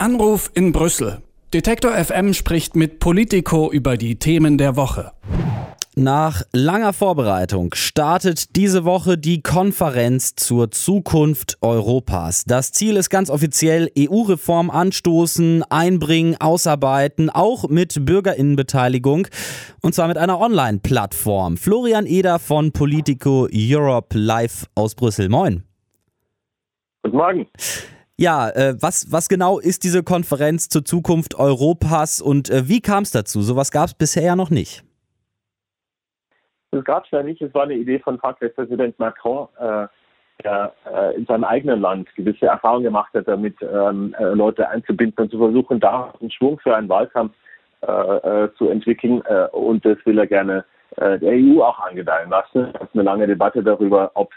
Anruf in Brüssel. Detektor FM spricht mit Politico über die Themen der Woche. Nach langer Vorbereitung startet diese Woche die Konferenz zur Zukunft Europas. Das Ziel ist ganz offiziell EU-Reform anstoßen, einbringen, ausarbeiten, auch mit Bürgerinnenbeteiligung und zwar mit einer Online-Plattform. Florian Eder von Politico Europe live aus Brüssel. Moin. Guten Morgen. Ja, äh, was, was genau ist diese Konferenz zur Zukunft Europas und äh, wie kam es dazu? Sowas gab es bisher ja noch nicht. Das gab es ja nicht. Es war eine Idee von Frankreichs Präsident Macron, äh, der äh, in seinem eigenen Land gewisse Erfahrungen gemacht hat, damit ähm, äh, Leute einzubinden und zu versuchen, da einen Schwung für einen Wahlkampf äh, äh, zu entwickeln. Äh, und das will er gerne der EU auch angedeihen lassen. Es ist eine lange Debatte darüber, ob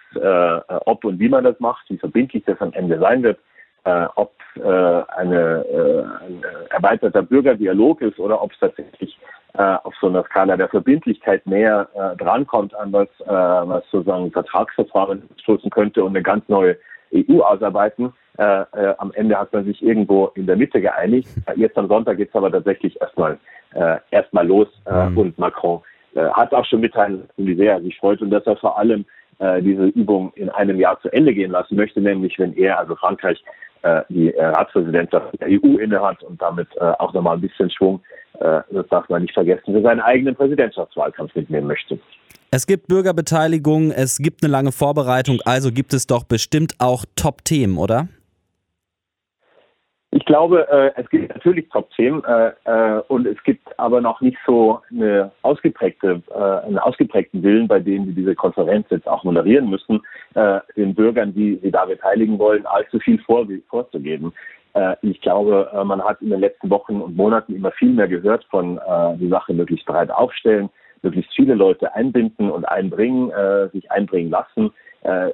und wie man das macht, wie verbindlich das am Ende sein wird äh, ob äh, eine, äh, ein erweiterter Bürgerdialog ist oder ob es tatsächlich äh, auf so einer Skala der Verbindlichkeit näher äh, drankommt an was, äh, was sozusagen Vertragsverfahren stoßen könnte und eine ganz neue EU ausarbeiten. Äh, äh, am Ende hat man sich irgendwo in der Mitte geeinigt. Äh, jetzt am Sonntag geht es aber tatsächlich erstmal äh, erstmal los äh, mhm. und Macron äh, hat auch schon mitteilen wie sehr er sich freut und dass er vor allem äh, diese Übung in einem Jahr zu Ende gehen lassen möchte, nämlich wenn er, also Frankreich, die äh, Ratspräsidentschaft der EU innehat und damit äh, auch nochmal ein bisschen Schwung, das darf man nicht vergessen, für seinen eigenen Präsidentschaftswahlkampf mitnehmen möchte. Es gibt Bürgerbeteiligung, es gibt eine lange Vorbereitung, also gibt es doch bestimmt auch Top-Themen, oder? Ich glaube, äh, es gibt natürlich Top-Themen äh, äh, und es gibt aber noch nicht so eine ausgeprägte, äh, einen ausgeprägten Willen, bei dem wir diese Konferenz jetzt auch moderieren müssen, äh, den Bürgern, die sie da beteiligen wollen, allzu viel vor, vorzugeben. Äh, ich glaube, man hat in den letzten Wochen und Monaten immer viel mehr gehört von die Sache möglichst breit aufstellen, möglichst viele Leute einbinden und einbringen, sich einbringen lassen,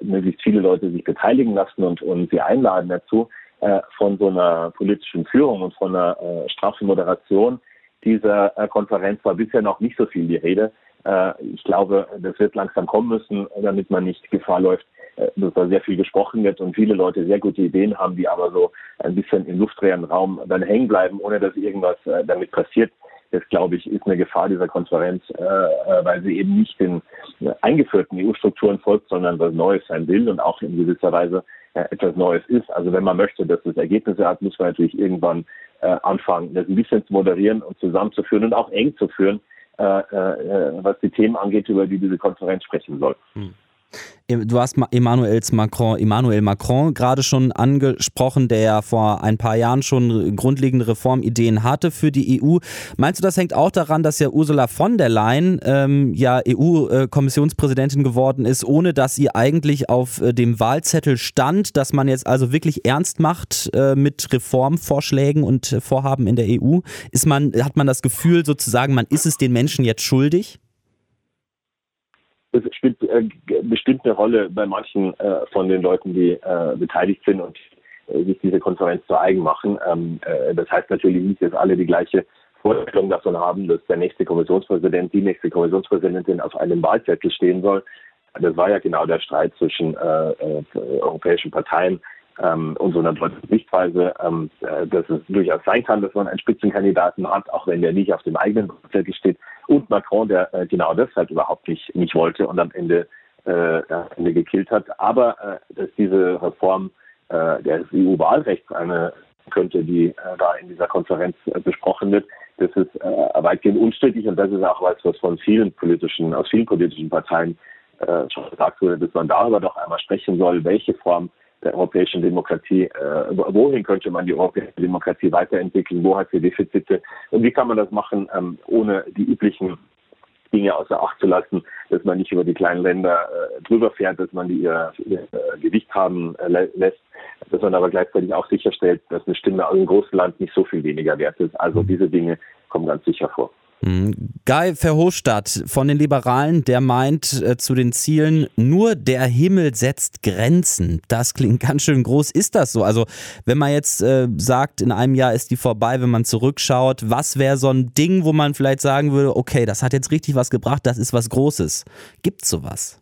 möglichst viele Leute sich beteiligen lassen und, und sie einladen dazu äh, von so einer politischen Führung und von einer äh, straffen Moderation dieser äh, Konferenz war bisher noch nicht so viel die Rede. Äh, ich glaube, das wird langsam kommen müssen, damit man nicht Gefahr läuft, äh, dass da sehr viel gesprochen wird und viele Leute sehr gute Ideen haben, die aber so ein bisschen im luftleeren Raum dann hängen bleiben, ohne dass irgendwas damit passiert. Das, glaube ich, ist eine Gefahr dieser Konferenz, weil sie eben nicht den eingeführten EU-Strukturen folgt, sondern was Neues sein will und auch in gewisser Weise etwas Neues ist. Also wenn man möchte, dass es Ergebnisse hat, muss man natürlich irgendwann äh, anfangen, das ein bisschen zu moderieren und zusammenzuführen und auch eng zu führen, äh, äh, was die Themen angeht, über die diese Konferenz sprechen soll. Hm. Du hast Emmanuel Macron, Emmanuel Macron gerade schon angesprochen, der ja vor ein paar Jahren schon grundlegende Reformideen hatte für die EU. Meinst du, das hängt auch daran, dass ja Ursula von der Leyen ähm, ja EU-Kommissionspräsidentin geworden ist, ohne dass sie eigentlich auf äh, dem Wahlzettel stand, dass man jetzt also wirklich ernst macht äh, mit Reformvorschlägen und Vorhaben in der EU? Ist man, hat man das Gefühl sozusagen, man ist es den Menschen jetzt schuldig? Es spielt äh, bestimmt eine Rolle bei manchen äh, von den Leuten, die äh, beteiligt sind und äh, sich diese Konferenz zu eigen machen. Ähm, äh, das heißt natürlich nicht, dass alle die gleiche Vorstellung davon haben, dass der nächste Kommissionspräsident, die nächste Kommissionspräsidentin auf einem Wahlzettel stehen soll. Das war ja genau der Streit zwischen äh, europäischen Parteien ähm, und so einer deutschen Sichtweise, ähm, äh, dass es durchaus sein kann, dass man einen Spitzenkandidaten hat, auch wenn der nicht auf dem eigenen Zettel steht. Und Macron, der äh, genau das halt überhaupt nicht, nicht wollte und am Ende, äh, am Ende gekillt hat. Aber äh, dass diese Reform äh, des EU-Wahlrechts eine könnte, die äh, da in dieser Konferenz äh, besprochen wird, das ist äh, weitgehend unstrittig und das ist auch was, was von vielen politischen, aus vielen politischen Parteien äh, schon gesagt wurde, dass man darüber doch einmal sprechen soll, welche Form der europäischen Demokratie, äh, wohin könnte man die europäische Demokratie weiterentwickeln, wo hat sie Defizite und wie kann man das machen, ähm, ohne die üblichen Dinge außer Acht zu lassen, dass man nicht über die kleinen Länder äh, drüber fährt, dass man die ihr, ihr äh, Gewicht haben äh, lässt, dass man aber gleichzeitig auch sicherstellt, dass eine Stimme aus einem großen Land nicht so viel weniger wert ist. Also diese Dinge kommen ganz sicher vor. Mhm. Guy Verhofstadt von den Liberalen, der meint äh, zu den Zielen, nur der Himmel setzt Grenzen. Das klingt ganz schön groß. Ist das so? Also, wenn man jetzt äh, sagt, in einem Jahr ist die vorbei, wenn man zurückschaut, was wäre so ein Ding, wo man vielleicht sagen würde, okay, das hat jetzt richtig was gebracht, das ist was Großes. Gibt es sowas?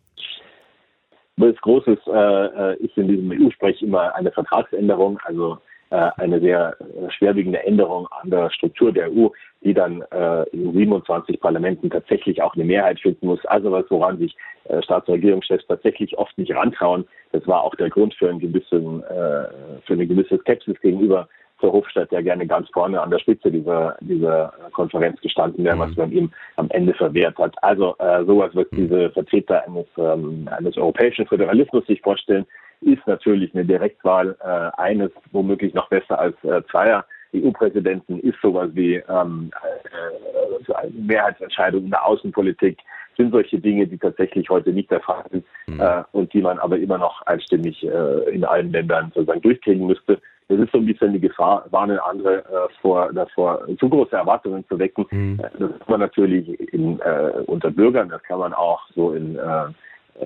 Was Großes äh, äh, ist in diesem EU-Sprech immer eine Vertragsänderung, also eine sehr schwerwiegende Änderung an der Struktur der EU, die dann äh, in 27 Parlamenten tatsächlich auch eine Mehrheit finden muss. Also was, woran sich äh, Staats- und Regierungschefs tatsächlich oft nicht rantrauen. Das war auch der Grund für, einen gewissen, äh, für eine gewisse Skepsis gegenüber Verhofstadt, der gerne ganz vorne an der Spitze dieser, dieser Konferenz gestanden wäre, mhm. was man ihm am Ende verwehrt hat. Also äh, sowas wird mhm. diese Vertreter eines, ähm, eines europäischen Föderalismus sich vorstellen, ist natürlich eine Direktwahl äh, eines womöglich noch besser als äh, zweier EU-Präsidenten, ist sowas wie ähm, äh, Mehrheitsentscheidung in der Außenpolitik, sind solche Dinge, die tatsächlich heute nicht der Fall sind mhm. äh, und die man aber immer noch einstimmig äh, in allen Ländern sozusagen durchkriegen müsste. Das ist so ein bisschen die Gefahr, warnen andere äh, vor, davor, zu große Erwartungen zu wecken. Mhm. Äh, das kann man natürlich in, äh, unter Bürgern, das kann man auch so in äh,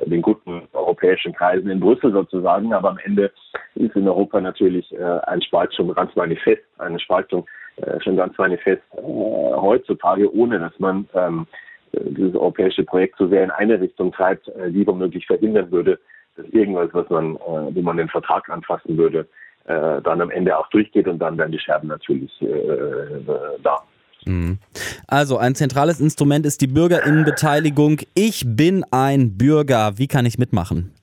den guten europäischen Kreisen in Brüssel sozusagen. Aber am Ende ist in Europa natürlich äh, ein Spalt schon ganz manifest, eine Spaltung äh, schon ganz manifest äh, heutzutage, ohne dass man ähm, dieses europäische Projekt so sehr in eine Richtung treibt, äh, die womöglich verhindern würde, dass irgendwas, was man, äh, wo man den Vertrag anfassen würde, äh, dann am Ende auch durchgeht und dann werden die Scherben natürlich äh, äh, da. Also ein zentrales Instrument ist die Bürgerinnenbeteiligung. Ich bin ein Bürger. Wie kann ich mitmachen?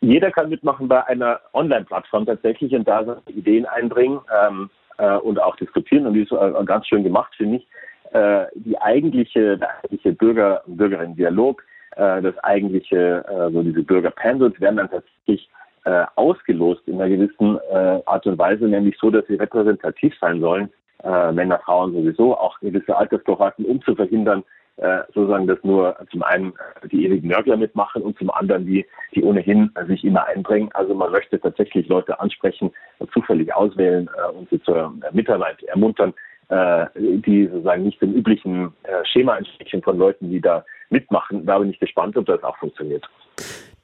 Jeder kann mitmachen bei einer Online-Plattform tatsächlich und da Ideen einbringen ähm, äh, und auch diskutieren. Und die ist äh, ganz schön gemacht, finde ich. Äh, die eigentliche, der eigentliche Bürger- und Bürgerinnen-Dialog, äh, das eigentliche, äh, so diese Bürger-Panels werden dann tatsächlich äh, ausgelost in einer gewissen Art und Weise, nämlich so, dass sie repräsentativ sein sollen, äh, Männer, Frauen sowieso, auch gewisse Alterskohorten, um zu verhindern, äh, sozusagen, dass nur zum einen die ewigen Nörgler mitmachen und zum anderen die, die ohnehin sich immer einbringen. Also man möchte tatsächlich Leute ansprechen, zufällig auswählen äh, und sie zur Mitarbeit ermuntern, äh, die sozusagen nicht dem üblichen äh, Schema entsprechen von Leuten, die da mitmachen. Da bin ich gespannt, ob das auch funktioniert.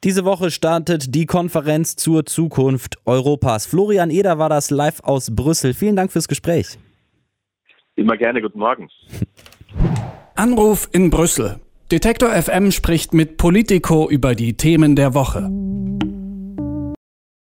Diese Woche startet die Konferenz zur Zukunft Europas. Florian Eder war das live aus Brüssel. Vielen Dank fürs Gespräch. Immer gerne, guten Morgen. Anruf in Brüssel. Detektor FM spricht mit Politico über die Themen der Woche.